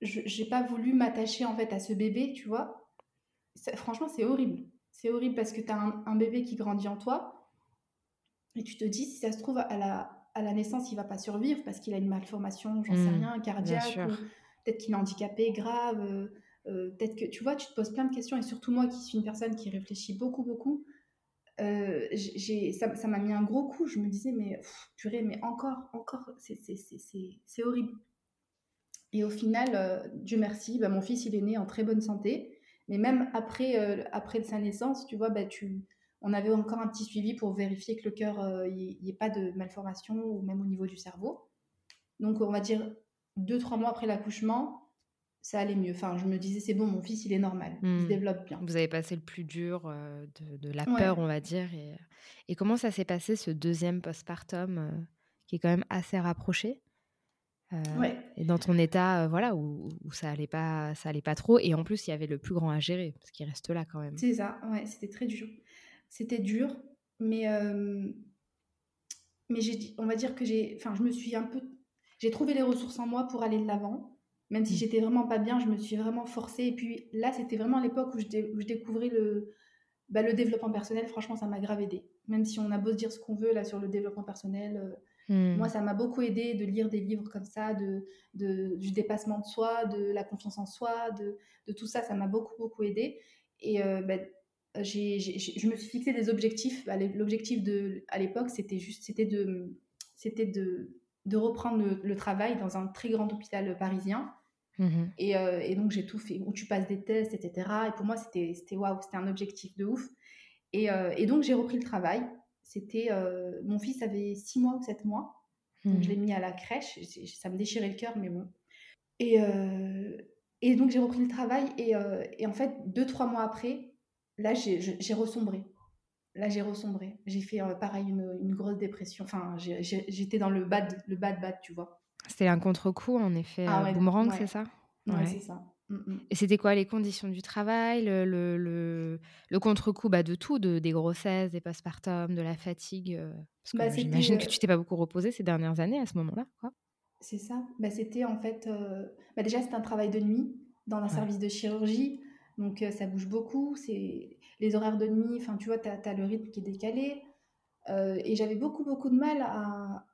je n'ai pas voulu m'attacher en fait à ce bébé, tu vois. franchement, c'est horrible. C'est horrible parce que tu as un, bébé qui grandit en toi et tu te dis, si ça se trouve, à la, à la naissance, il va pas survivre parce qu'il a une malformation, j'en sais hmm. rien, cardiaque, peut-être qu'il est handicapé grave. Euh, euh, peut-être que tu vois, tu te poses plein de questions et surtout moi qui suis une personne qui réfléchit beaucoup, beaucoup, euh, ça m'a mis un gros coup. Je me disais, mais purée, mais encore, encore, c'est horrible. Et au final, euh, Dieu merci, bah, mon fils, il est né en très bonne santé. Mais même après, euh, sa naissance, tu vois, bah, on avait encore un petit suivi pour vérifier que le cœur, il n'y ait pas de malformation, ou même au niveau du cerveau. Donc, on va dire deux, trois mois après l'accouchement, ça allait mieux. Enfin, je me disais, c'est bon, mon fils, il est normal, il se Mmh. développe bien. Vous avez passé le plus dur, heu, de de la Ouais. peur, on va dire et et comment ça s'est passé ce 2e postpartum, heu, qui est quand même assez rapproché? Heu Ouais. et dans ton état, voilà, où où ça allait pas ça allait pas trop et en plus, il y avait le plus grand à gérer, parce qu'il reste là quand même. C'est ça, ouais, c'était très dur. C'était dur, mais mais j'ai on va dire que j'ai enfin, je me suis un peu j'ai trouvé les ressources en moi pour aller de l'avant. Même si Mmh. j'étais vraiment pas bien, je me suis vraiment forcée et puis là, c'était vraiment l'époque où je dé où je découvrais le, bah, le développement personnel. Franchement, ça m'a grave aidée. Même si on a beau se dire ce qu'on veut là sur le développement personnel, moi, Mmh. ça m'a beaucoup aidée de lire des livres comme ça, de de du dépassement de soi, de la confiance en soi, de de tout ça, ça m'a beaucoup, beaucoup aidée et heu, bah, je me suis fixé des objectifs. Bah, l'objectif de à l'époque, c'était juste c'était de, c'était de de reprendre le le travail dans un très grand hôpital, parisien Mmh mh. et donc j'ai tout fait, où tu passes des tests et cetera et pour moi, c'était waouh, c'était un objectif de ouf et et donc j'ai repris le travail. C'était, heu, mon fils avait 6 mois ou 7 mois, donc je l'ai mis à la crèche. Ça me déchirait le cœur, mais bon et donc j'ai repris le travail et et en fait 2-3 mois après, là, j'ai ressombré. Là, j'ai ressombré. J'ai fait, heu, pareil une, une grosse dépression. Enfin, j'étais dans le bad le bad, bad, tu vois? C'était un contre-coup en effet, Ah ouais, boomerang, c'est ça? ouais, c'est ça. Mmh mh. et c'était quoi les conditions du travail? Le le le le contre-coup, bah, de tout, de des grossesses, des postpartum, de la fatigue, heu, parce que Bah, j'imagine que tu t'es pas beaucoup reposée ces dernières années à ce moment-là, quoi? C'est ça. Bah, c'était en fait, bah, déjà, c'était un travail de nuit dans un service de chirurgie, donc ça bouge beaucoup. C'est les horaires de nuit, enfin, tu vois, tu as le rythme qui est décalé, heu et j'avais beaucoup, beaucoup de mal à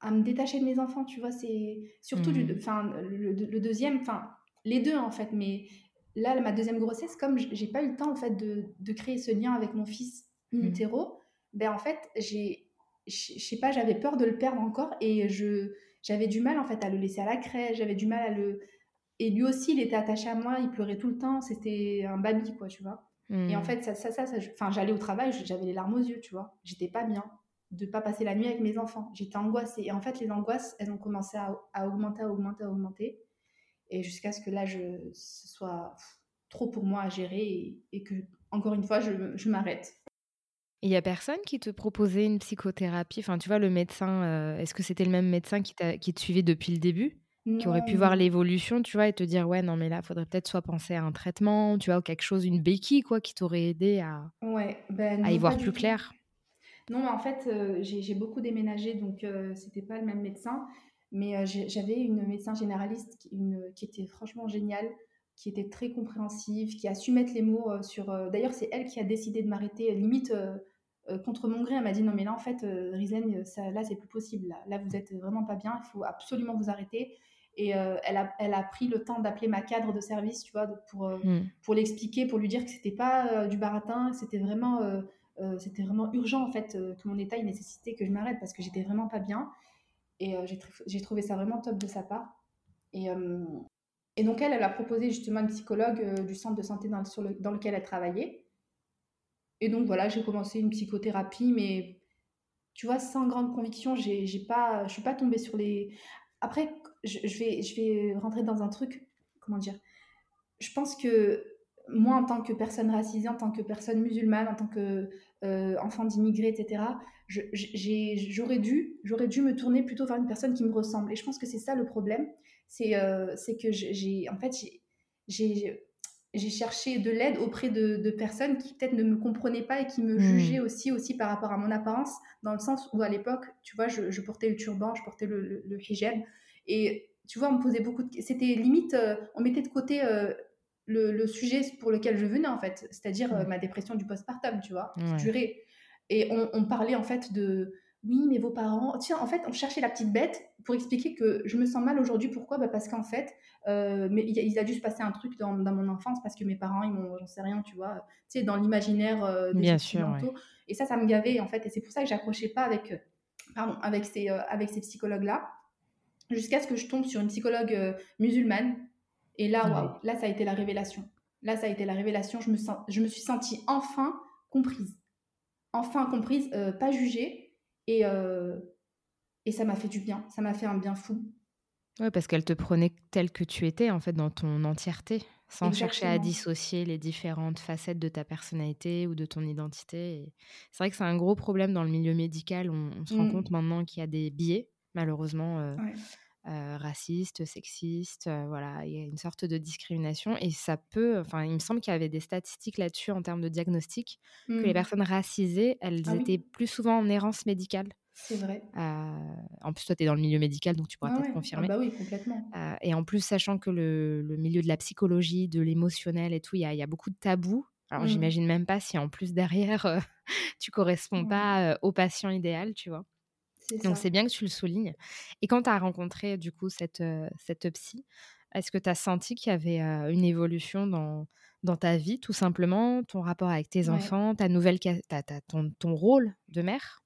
à me détacher de mes enfants, tu vois? C'est surtout Mmh. le le le 2e, enfin, les 2 en fait, mais là, ma 2e grossesse, comme j'ai pas eu le temps en fait de de créer ce lien avec mon fils in Mmh. utero, ben, en fait, j'ai je je sais pas, j'avais peur de le perdre encore et je j'avais du mal en fait à le laisser à la crèche, j'avais du mal à le et lui aussi, il était attaché à moi, il pleurait tout le temps, c'était un baby quoi, tu vois? Et en Mmh. fait, ça ça ça enfin, j'allais au travail, j'avais les larmes aux yeux, tu vois? J'étais pas bien de pas passer la nuit avec mes enfants. J'étais angoissée et en fait, les angoisses, elles ont commencé à à augmenter, à augmenter, à augmenter et jusqu'à ce que là, je ce soit trop pour moi à gérer et et que encore une fois, je je m'arrête. Il y a personne qui te proposait une psychothérapie? Enfin, tu vois, le médecin, heu, est-ce que c'était le même médecin qui qui te suivait depuis le début? Qui aurait pu non, voir l'évolution, tu vois? Et te dire: «Ouais, non, mais là, faudrait peut-être soit penser à un traitement», tu vois? Ou quelque chose, une béquille, quoi, qui t'aurait aidé à Ouais, ben, à y voir plus tout. clair? Non, en fait, heu, j'ai beaucoup déménagé donc heu, c'était pas le même médecin, mais j'ai j'avais une médecin généraliste qui une qui était franchement géniale, qui était très compréhensive, qui a su mettre les mots, heu, sur, d'ailleurs, c'est elle qui a décidé de m'arrêter, limite, contre mon gré. Elle m'a dit: «Non, mais là, en fait, Rizaine, ça là, c'est plus possible, là. Là, vous êtes vraiment pas bien, il faut absolument vous arrêter» et heu, elle a elle a pris le temps d'appeler ma cadre de service, tu vois? Pour, heu, Mmh. pour l'expliquer, pour lui dire que c'était pas, heu, du baratin, que c'était vraiment, c'était vraiment urgent, en fait, que mon état, il nécessitait que je m'arrête parce que j'étais vraiment pas bien et j'ai j'ai trouvé ça vraiment top de sa part et et donc elle, elle a proposé justement une psychologue, du centre de santé dans sur le dans lequel elle travaillait et donc voilà, j'ai commencé une psychothérapie mais tu vois, sans grande conviction, j'ai j'ai pas je suis pas tombée sur les après je je vais je vais rentrer dans un truc, comment dire? Je pense que moi, en tant que personne racisée, en tant que personne musulmane, en tant que, heu, enfant d'immigrés et cetera, je j'ai j'aurais dû j'aurais dû me tourner plutôt vers une personne qui me ressemble et je pense que c'est ça le problème. C'est, c'est que j'ai en fait, j'ai cherché de l'aide auprès de de personnes qui peut-être ne me comprenaient pas et qui me Mmh. jugeaient aussi aussi par rapport à mon apparence, dans le sens où à l'époque, tu vois, je je portais le turban, je portais le le le hijab et tu vois, on me posait beaucoup de c'était limite, heu, on mettait de côté, heu, le le sujet pour lequel je venais, en fait, c'est-à-dire, heu, Mmh. ma dépression du postpartum, tu vois? Qui durait et on on parlait, en fait, de: «Oui, mais vos parents» tu sais, en fait, on cherchait la petite bête pour expliquer que je me sens mal aujourd'hui. Pourquoi? Bah, parce qu'en fait, mais il a il a dû se passer un truc dans dans mon enfance parce que mes parents, ils m'ont j'en sais rien, tu vois? Tu sais, dans l'imaginaire, des Bien sûr, ouais. et ça, ça me gavait, en fait et c'est pour ça que j'accrochais pas avec, pardon, avec ces, avec ces psychologues-là, jusqu'à ce que je tombe sur une psychologue, heu, musulmane et là, Ouais. là, ça a été la révélation. Là, ça a été la révélation. Je me sens je me suis sentie enfin comprise. Enfin comprise, heu, pas jugée et heu et ça m'a fait du bien. Ça m'a fait un bien fou Ouais, parce qu'elle te prenait telle que tu étais, en fait, dans ton entièreté, sans chercher à dissocier les différentes facettes de ta personnalité ou de ton identité et c'est vrai que c'est un gros problème dans le milieu médical. On on se rend Mmh. compte maintenant qu'il y a des biais, malheureusement, heu Ouais. heu, racistes, sexistes, heu, voilà. Il y a une sorte de discrimination et ça peut enfin, il me semble qu'il y avait des statistiques là-dessus en termes de diagnostic, que les Mmh. personnes racisées, elles Ah étaient oui, plus souvent en errance médicale. c'est vrai. Heu, en plus, toi, tu es dans le milieu médical, donc tu pourras Ouais, peut-être ouais. Ah confirmer. bah oui, complètement. Et en plus, sachant que le le milieu de la psychologie, de l'émotionnel et tout, il y a il y a beaucoup de tabous. Alors Mmh. j'imagine même pas si en plus derrière, heu, [laughs] tu corresponds Ouais, pas, au patient idéal, tu vois? Donc c'est bien que tu le soulignes et quand tu as rencontré du coup cette, cette psy, est-ce que tu as senti qu'il y avait, une évolution dans dans ta vie tout simplement? Ton rapport avec tes Ouais. enfants, ta nouvelle ta ta ton ton rôle de mère?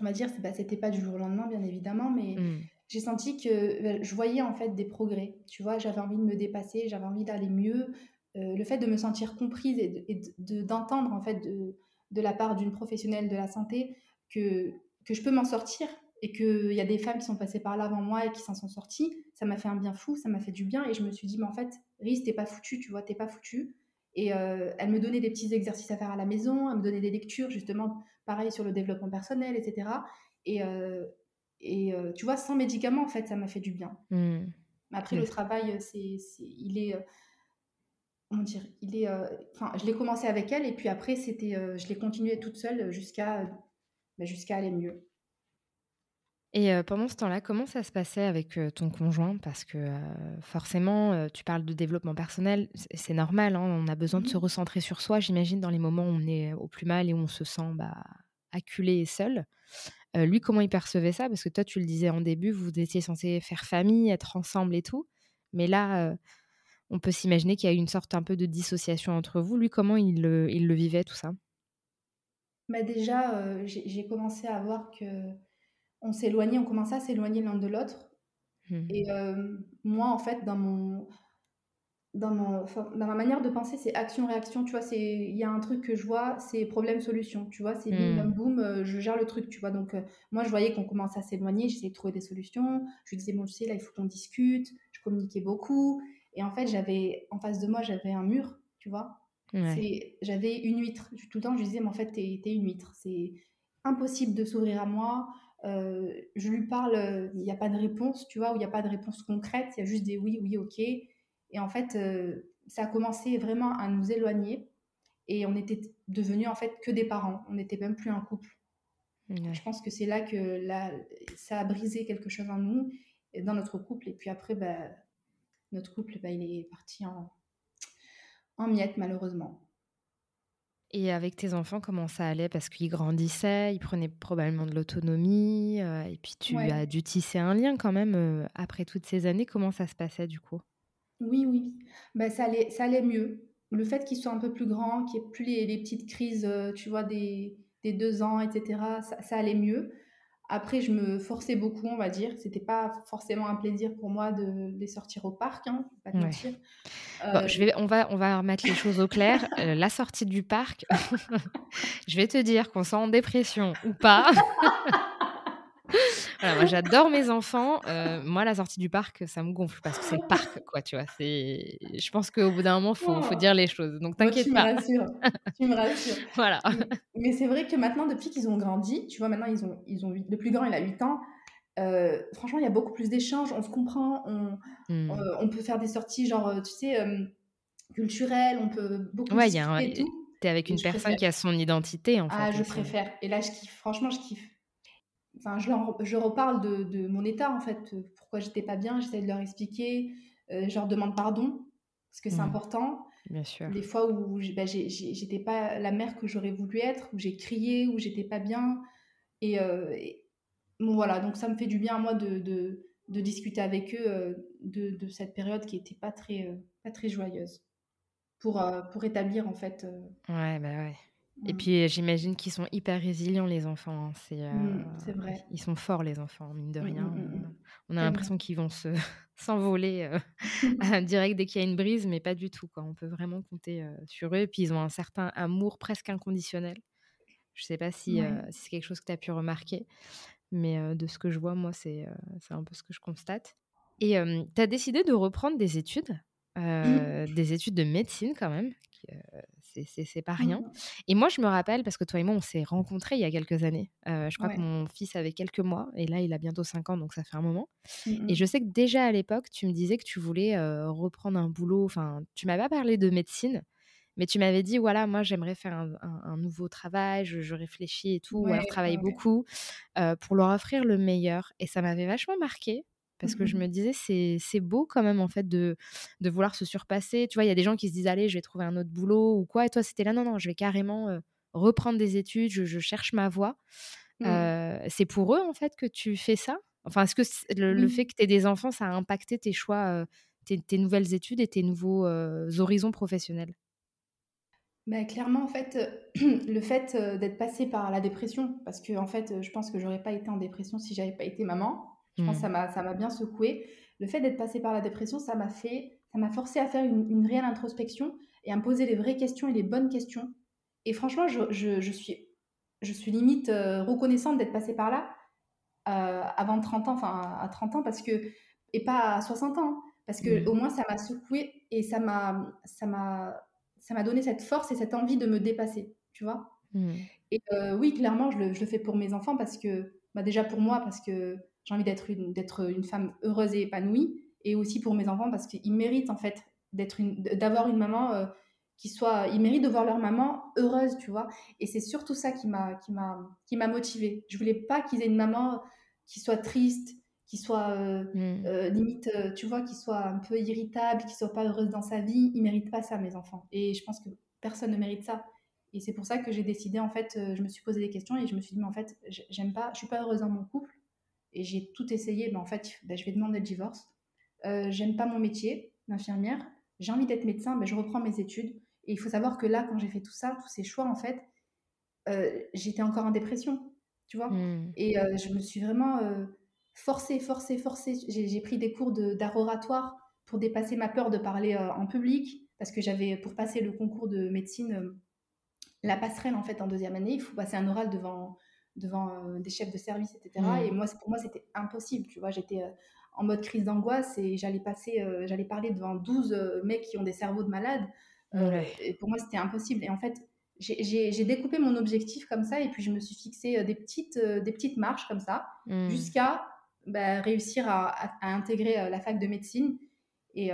On va dire, pas c'était pas du jour au lendemain, bien évidemment, mais Mmh. j'ai senti que, bah, je voyais, en fait, des progrès. Tu vois? J'avais envie de me dépasser, j'avais envie d'aller mieux. Le fait de me sentir comprise et de et de d'entendre, en fait, de de la part d'une professionnelle de la santé que que je peux m'en sortir et qu'il y a des femmes qui sont passées par là avant moi et qui s'en sont sorties, ça m'a fait un bien fou, ça m'a fait du bien et je me suis dit: «Mais en fait, Riz, tu pas foutue, tu vois? t'es pas foutue» et heu, elle me donnait des petits exercices à faire à la maison, elle me donnait des lectures, justement, pareil sur le développement personnel, et cetera. Et, euh, et euh, tu vois, sans médicaments, en fait, ça m'a fait du bien. Mmh. Après, le Mmh. travail, c'est, c'est, il est, euh, comment dire, il est, euh, enfin, je l'ai commencé avec elle, et puis après, c'était, euh, je l'ai continué toute seule jusqu'à, jusqu'à aller mieux. Et heu, pendant ce temps-là, comment ça se passait avec, heu, ton conjoint? Parce que, heu, forcément, tu parles de développement personnel, c'est normal, hein, on a besoin de se Mhm. recentrer sur soi, j'imagine, dans les moments où on est au plus mal et où on se sent, bah, acculé et seul. Lui, comment il percevait ça? Parce que toi, tu le disais en début, vous étiez censés faire famille, être ensemble et tout. Mais là, on peut s'imaginer qu'il y a eu une sorte un peu de dissociation entre vous. Lui, comment il le vivait tout ça? Bah déjà, euh, j'ai, commencé à voir que on s'éloignait, on commençait à s'éloigner l'un de l'autre. Mmh. Et euh, moi, en fait, dans mon, dans, mon, enfin, dans ma manière de penser, c'est action-réaction, tu vois, c'est, il y a un truc que je vois, c'est problème-solution, tu vois, c'est Mmh. boum, euh, je gère le truc, tu vois, donc moi je voyais qu'on commençait à s'éloigner, j'essayais de trouver des solutions, je lui disais, bon, tu sais, là, il faut qu'on discute, je communiquais beaucoup, et en fait, j'avais, en face de moi, j'avais un mur, tu vois, Ouais. j'avais une huître, tout le temps, je lui disais, mais en fait, t'es, t'es une huître, c'est impossible de s'ouvrir à moi, euh, je lui parle, euh, il n'y a pas de réponse, tu vois, ou il n'y a pas de réponse concrète, il y a juste des oui, oui, ok, et en fait, euh, ça a commencé vraiment à nous éloigner et on était devenus en fait que des parents. On n'était même plus un couple. Je pense que c'est là que là, ça a brisé quelque chose en nous, dans notre couple. Et puis après, bah, notre couple, bah, il est parti en, en miettes, malheureusement. Et avec tes enfants, comment ça allait? Parce qu'ils grandissaient, ils prenaient probablement de l'autonomie, heu et puis tu Ouais, as dû tisser un lien quand même, heu, après toutes ces années. Comment ça se passait du coup? oui, oui. Bah, ça, allait, ça allait mieux. Le fait qu'ils soient un peu plus grands, qu'il n'y ait plus les, les petites crises, euh, tu vois, des, des deux ans, etc., ça, ça allait mieux. Après, je me forçais beaucoup, on va dire. C'était pas forcément un plaisir pour moi de les sortir au parc, hein, pas te Ouais. mentir. Bon, Euh, je vais on va on va remettre les choses au clair. Heu, [laughs] la sortie du parc, [laughs] je vais te dire qu'on soit en dépression ou pas, [laughs] moi j'adore mes enfants, heu, moi la sortie du parc, ça me gonfle parce que c'est le parc quoi, tu vois? C'est je pense qu'au bout d'un moment, faut faut oh, dire les choses, donc bon, tu t'inquiète me pas. rassures, tu me rassures. [laughs] Voilà. Mais, c'est vrai que maintenant, depuis qu'ils ont grandi, tu vois, maintenant ils ont, ils ont huit- le plus grand, il a 8 ans. euh, franchement, il y a beaucoup plus d'échanges, on se comprend, on, on, Mmh. on peut faire des sorties, genre, euh, tu sais, euh, culturelles, on peut beaucoup Ouais, il y a un et tout. tu avec Et une je personne préfère. qui a son identité en Ah, fait je et c'est préfère. Et là, je kiffe. Franchement, je kiffe. Enfin, je, leur, je reparle de, de mon état, en fait, euh, pourquoi j'étais pas bien, j'essaie de leur expliquer, euh, je leur demande pardon, parce que c'est mmh, important. bien sûr. Les fois où j'ai- j'étais pas la mère que j'aurais voulu être, où j'ai crié, où j'étais pas bien. Et, euh, et bon, voilà, donc ça me fait du bien à moi de, de, de discuter avec eux euh, de, de cette période qui était pas très, pas très joyeuse, pour, pour établir, en fait. Ouais, bah, ouais et mm, puis, j'imagine qu'ils sont hyper résilients les enfants, hein. C'est, heu, mm, c'est vrai. ils sont forts les enfants, mine de Mm, rien, on a l'impression qu'ils vont se [laughs] s'envoler, heu, [laughs] [laughs] direct dès qu'il y a une brise, mais pas du tout, quoi. On peut vraiment compter, heu, sur eux et puis ils ont un certain amour presque inconditionnel. Je sais pas si, Ouais. si c'est quelque chose que tu as pu remarquer, mais, de ce que je vois, moi, c'est un peu ce que je constate. Et tu as décidé de reprendre des études, Mmh. des études de médecine quand même, c'est pas rien. Mmh. Et moi, je me rappelle, parce que toi et moi, on s'est rencontrés il y a quelques années. je crois que mon fils avait quelques mois, et là, il a bientôt 5 ans, donc ça fait un moment. Mmh Et je mh. sais que déjà à l'époque, tu me disais que tu voulais reprendre un boulot. Enfin, tu m'as pas parlé de médecine, mais tu m'avais dit voilà, moi, j'aimerais faire un, un- un nouveau travail, je, je réfléchis et tout, ou alors Ouais, travailler ouais, ouais. beaucoup pour leur offrir le meilleur. Et ça m'avait vachement marqué. Parce Mmh que je me disais, c'est beau quand même, en fait, de, de vouloir se surpasser. Tu vois, il y a des gens qui se disent, allez, je vais trouver un autre boulot ou quoi. Et toi, c'était là, non, non, je vais carrément euh, reprendre des études, je, je cherche ma voie. Mmh. Euh, c'est pour eux, en fait, que tu fais ça? Enfin, est-ce que le, le fait que tu aies des enfants, ça a impacté tes choix, euh, tes, tes nouvelles études et tes nouveaux horizons professionnels? Bah, clairement, en fait, [clears throat] le fait, d'être passée par la dépression, parce que en fait, je pense que j'aurais pas été en dépression si j'avais pas été maman. Je pense que ça m'a ça m'a bien secouée. Le fait d'être passée par la dépression, ça m'a fait ça m'a forcée à faire une une réelle introspection et à me poser les vraies questions et les bonnes questions et franchement, je je je suis je suis limite, heu, reconnaissante d'être passée par là, heu, avant 30 ans, enfin à 30 ans parce que et pas à 60 ans, hein, parce Mmh. qu'au moins ça m'a secouée et ça m'a ça m'a ça m'a donné cette force et cette envie de me dépasser, tu vois? Mmh. Et heu, oui, clairement, je le je le fais pour mes enfants parce que, bah, déjà pour moi, parce que j'ai envie d'être une d'être une femme heureuse et épanouie et aussi pour mes enfants parce qu'ils méritent en fait d'être une d'avoir une maman, heu, qui soit ils méritent de voir leur maman heureuse, tu vois? Et c'est surtout ça qui m'a qui m'a qui m'a motivée. Je voulais pas qu'ils aient une maman qui soit triste, qui soit, heu Mmh. heu, limite, tu vois, qui soit un peu irritable, qui soit pas heureuse dans sa vie. Ils méritent pas ça, mes enfants et je pense que personne ne mérite ça. Et c'est pour ça que j'ai décidé, en fait, euh, je me suis posé des questions et je me suis dit, mais en fait, j'aime pas, je suis pas heureuse dans mon couple. Et j'ai tout essayé, mais en fait, ben, je vais demander le divorce. Euh, j'aime pas mon métier d'infirmière. J'ai envie d'être médecin, mais je reprends mes études. Et il faut savoir que là, quand j'ai fait tout ça, tous ces choix, en fait, euh, j'étais encore en dépression, tu vois. Mmh. Et euh, je me suis vraiment euh, forcée, forcée, forcée. J'ai pris des cours d'art oratoire pour dépasser ma peur de parler en public, parce que j'avais, pour passer le concours de médecine, la passerelle en fait en deuxième année, il faut passer un oral devant devant euh, des chefs de service, etc. Et Mmh. moi, pour moi, c'était impossible, tu vois. J'étais euh, en mode crise d'angoisse et j'allais passer, euh, j'allais parler devant 12 euh, mecs qui ont des cerveaux de malades. Ouais. et pour moi, c'était impossible. Et en fait, j'ai découpé mon objectif comme ça et puis je me suis fixé des petites, des petites marches comme ça Mmh. jusqu'à bah, réussir à, à, à intégrer la fac de médecine. Et,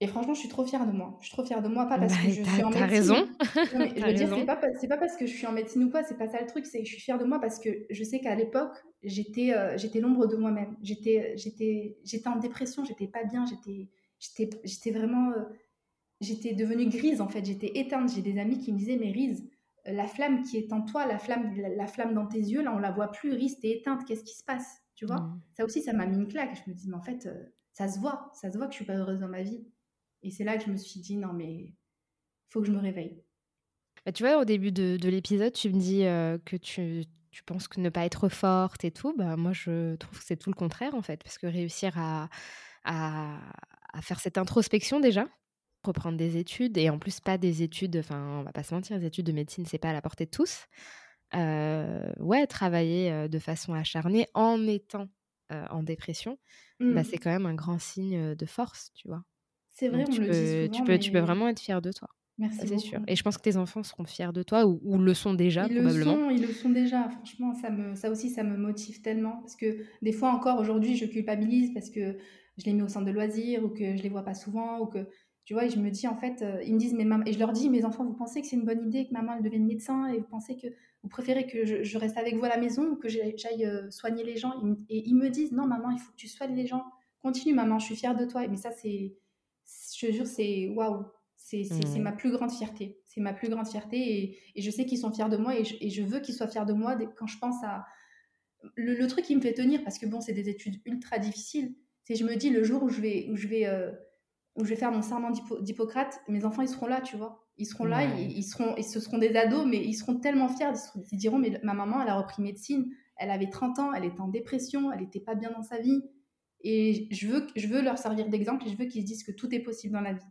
et franchement, je suis trop fière de moi. Je suis trop fière de moi, pas Bah, parce que je suis t'as en médecine. raison. Non, mais [laughs] je T'as veux dire, c'est pas, pas parce que je suis en médecine ou quoi, c'est pas ça le truc, c'est que je suis fière de moi parce que je sais qu'à l'époque, j'étais euh, j'étais l'ombre de moi-même. J'étais j'étais j'étais en dépression, j'étais pas bien, j'étais j'étais j'étais vraiment euh, j'étais devenue grise en fait, j'étais éteinte. J'ai des amis qui me disaient mais Rise, euh, la flamme qui est en toi, la flamme la, la flamme dans tes yeux, là on la voit plus, Rise, t'es éteinte, qu'est-ce qui se passe? Tu vois? Mmh. Ça aussi ça m'a mis une claque. Je me dis mais en fait euh, ça se voit, ça se voit que je suis pas heureuse dans ma vie. Et c'est là que je me suis dit, non, mais faut que je me réveille. Bah, tu vois, au début de, de l'épisode, tu me dis euh, que tu, tu penses que ne pas être forte et tout. Bah, moi, je trouve que c'est tout le contraire, en fait. Parce que réussir à, à, à faire cette introspection déjà, reprendre des études, et en plus, pas des études, enfin, on va pas se mentir, les études de médecine, c'est pas à la portée de tous. Euh, ouais, travailler euh, de façon acharnée en étant euh, en dépression, Mmh. bah, c'est quand même un grand signe de force, tu vois. C'est vrai, Donc on tu le dit peux, souvent, tu peux, tu peux vraiment être fière de toi. Merci c'est sûr. Et je pense que tes enfants seront fiers de toi ou, ou le sont déjà, Ils le probablement. sont, ils le sont déjà. Franchement, ça, me, ça aussi, ça me motive tellement. Parce que des fois encore, aujourd'hui, je culpabilise parce que je les mets au centre de loisirs ou que je les vois pas souvent ou que, tu vois, et je me dis, en fait, euh, ils me disent, mais maman, et je leur dis, mes enfants, vous pensez que c'est une bonne idée que maman elle devienne médecin et vous pensez que vous préférez que je, je reste avec vous à la maison ou que j'aille j'aille, euh, soigner les gens? Et ils me disent, non, maman, il faut que tu soignes les gens. Continue, maman, je suis fière de toi. Mais ça, c'est, je te jure, c'est waouh. C'est Mmh. ma plus grande fierté. C'est ma plus grande fierté et, et je sais qu'ils sont fiers de moi et je, et je veux qu'ils soient fiers de moi quand je pense à. Le, le truc qui me fait tenir, parce que bon, c'est des études ultra difficiles, c'est je me dis le jour où je vais, où je vais, euh, où je vais faire mon serment d'Hippo- d'Hippocrate, mes enfants, ils seront là, tu vois. Ils seront là, Ouais. ils, ils seront, et ce seront des ados, mais ils seront tellement fiers. Ils, seront- ils diront, mais ma maman, elle a repris médecine, elle avait 30 ans, elle était en dépression, elle n'était pas bien dans sa vie. Et je veux, je veux leur servir d'exemple et je veux qu'ils se disent que tout est possible dans la vie.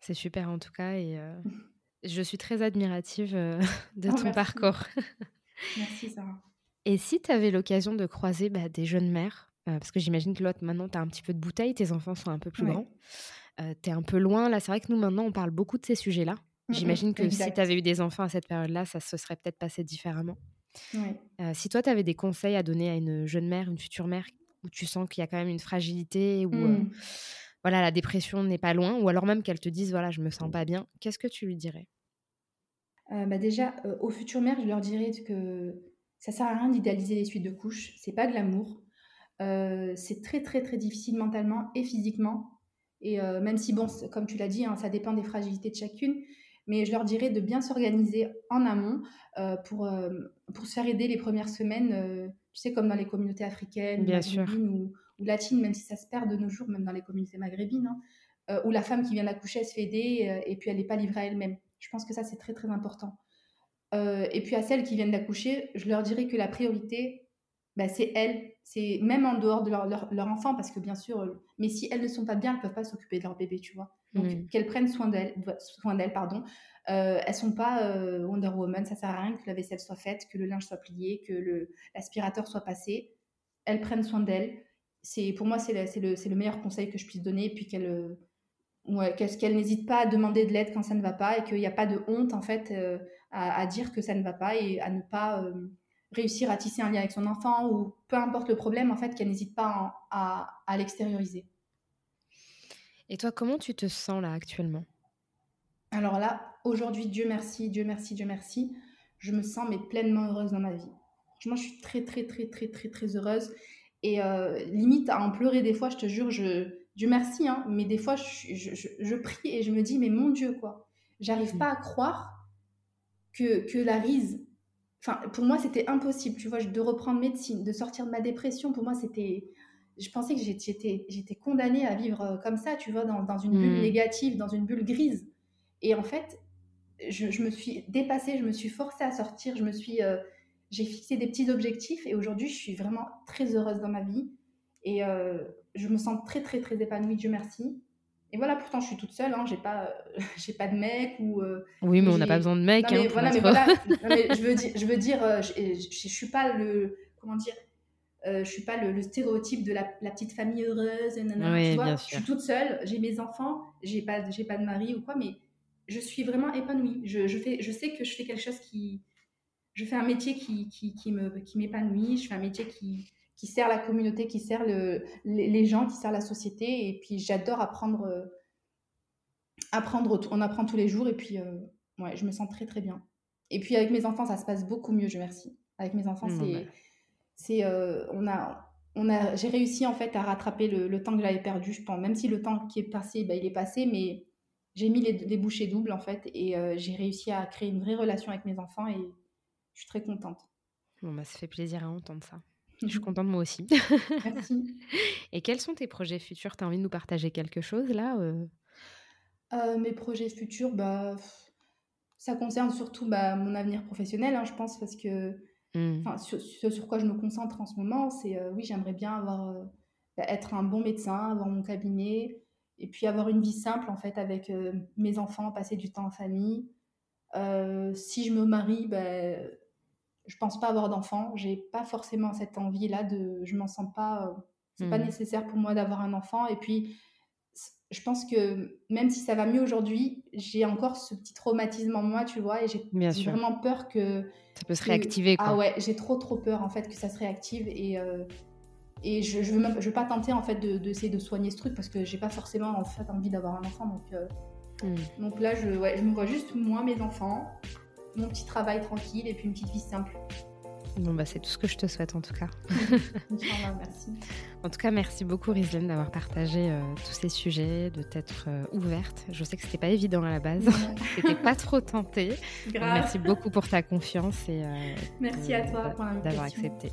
C'est super en tout cas et euh, [laughs] je suis très admirative euh, [laughs] de Oh, ton merci. parcours. [laughs] Merci, Sarah. Et si tu avais l'occasion de croiser bah, des jeunes mères parce que j'imagine que l'autre, maintenant, tu as un petit peu de bouteille, tes enfants sont un peu plus grands. tu es un peu loin. Là, c'est vrai que nous, maintenant, on parle beaucoup de ces sujets-là. Mmh, mmh, j'imagine que si tu avais eu des enfants à cette période-là, ça se serait peut-être passé différemment. si toi, tu avais des conseils à donner à une jeune mère, une future mère, où tu sens qu'il y a quand même une fragilité, où mmh. voilà, la dépression n'est pas loin, ou alors même qu'elle te dise, voilà, je me sens pas bien, qu'est-ce que tu lui dirais? Bah Déjà, aux futures mères, je leur dirais que ça sert à rien d'idéaliser les suites de couches, c'est pas de l'amour. c'est très très très difficile mentalement et physiquement. Et même si, bon, comme tu l'as dit, hein, ça dépend des fragilités de chacune, mais je leur dirais de bien s'organiser en amont pour, pour se faire aider les premières semaines, tu sais, comme dans les communautés africaines, Ou, latines, même si ça se perd de nos jours, même dans les communautés maghrébines, hein, où la femme qui vient d'accoucher, elle se fait aider et puis elle n'est pas livrée à elle-même. Je pense que ça, c'est très très important. et puis à celles qui viennent d'accoucher, je leur dirais que la priorité, bah, c'est elles, c'est même en dehors de leur, leur, enfant, parce que bien sûr, mais si elles ne sont pas bien, elles ne peuvent pas s'occuper de leur bébé, tu vois. Donc mmh. qu'elles prennent soin d'elles, soin d'elles, pardon. Euh, elles sont pas euh, Wonder Woman, ça sert à rien que la vaisselle soit faite, que le linge soit plié, que l'aspirateur soit passé. Elles prennent soin d'elles. C'est pour moi c'est le, le, meilleur conseil que je puisse donner, puis qu'elles qu'elles n'hésitent pas à demander de l'aide quand ça ne va pas, et qu'il n'y a pas de honte en fait euh, à, dire que ça ne va pas et à ne pas euh, réussir à tisser un lien avec son enfant ou peu importe le problème, en fait, qu'elle n'hésite pas à, à, l'extérioriser. Et toi, comment tu te sens là actuellement? Alors là, aujourd'hui, Dieu merci, Dieu merci, Dieu merci, je me sens mais pleinement heureuse dans ma vie. Franchement, je suis très, très, très, très, très, très heureuse. Et euh, limite à en pleurer des fois, je te jure, je, Dieu merci, hein, mais des fois, je, je, je, prie et je me dis, mais mon Dieu, quoi. J'arrive pas à croire que, que la rise, Enfin, pour moi, c'était impossible, tu vois, de reprendre médecine, de sortir de ma dépression. Pour moi, c'était. Je pensais que j'étais, condamnée à vivre euh, comme ça, tu vois, dans, dans une bulle mmh. négative, dans une bulle grise. Et en fait, je, je, me suis dépassée, je me suis forcée à sortir, je me suis. Euh, j'ai fixé des petits objectifs et aujourd'hui, je suis vraiment très heureuse dans ma vie. Et euh, je me sens très, très, très épanouie, Dieu merci. Et voilà, pourtant, je suis toute seule, hein, j'ai pas, [laughs] j'ai pas de mec ou. Euh, oui, mais on n'a pas besoin de mec. mais, hein, voilà, mais voilà, [laughs] je veux dire, je veux dire, je, je, suis pas le, comment dire, je suis pas le, stéréotype de la, la, petite famille heureuse. tu vois, je suis toute seule, j'ai mes enfants, j'ai pas, j'ai pas de mari ou quoi, mais je suis vraiment épanouie. Je, je, fais, je sais que je fais quelque chose qui, je fais un métier qui, qui, qui me, qui m'épanouit. Je fais un métier qui qui sert la communauté, qui sert le, les, gens, qui sert la société. Et puis j'adore apprendre, euh, apprendre, on apprend tous les jours. Et puis euh, ouais, je me sens très très bien. Et puis avec mes enfants, ça se passe beaucoup mieux, je remercie. Avec mes enfants, c'est, bah. c'est, euh, on a, on a, j'ai réussi en fait à rattraper le, temps que j'avais perdu. Je pense, même si le temps qui est passé, bah, il est passé, mais j'ai mis les, bouchées doubles en fait, et j'ai réussi à créer une vraie relation avec mes enfants, et je suis très contente. Bon, bah, ça fait plaisir à entendre ça. Je suis [laughs] contente moi aussi. Merci. [laughs] Et quels sont tes projets futurs? Tu as envie de nous partager quelque chose là euh? Euh, Mes projets futurs, bah, ça concerne surtout bah, mon avenir professionnel, hein, je pense, parce que mmh. ce sur, quoi je me concentre en ce moment, c'est euh, oui, j'aimerais bien avoir, bah, être un bon médecin, avoir mon cabinet, et puis avoir une vie simple en fait avec mes enfants, passer du temps en famille. si je me marie, bah, je pense pas avoir d'enfant. J'ai pas forcément cette envie-là de. Je m'en sens pas. Euh, c'est pas mmh. nécessaire pour moi d'avoir un enfant. Et puis, je pense que même si ça va mieux aujourd'hui, j'ai encore ce petit traumatisme en moi, tu vois, et j'ai vraiment peur que. Ça peut se réactiver, quoi. Ah ouais, j'ai trop, trop peur, en fait, que ça se réactive. Et. Et je, je, veux je veux pas tenter en fait d'essayer de, de, soigner ce truc parce que j'ai pas forcément en fait envie d'avoir un enfant donc euh, mmh. donc là je, ouais, je me vois juste moi mes enfants mon petit travail tranquille et puis une petite vie simple. Bon, bah, c'est tout ce que je te souhaite en tout cas. [laughs] merci. En tout cas, merci beaucoup Rizlen d'avoir partagé euh, tous ces sujets, de t'être euh, ouverte. Je sais que c'était pas évident à la base, [laughs] c'était pas trop tenté. Merci beaucoup pour ta confiance et euh, merci à toi pour d'avoir accepté.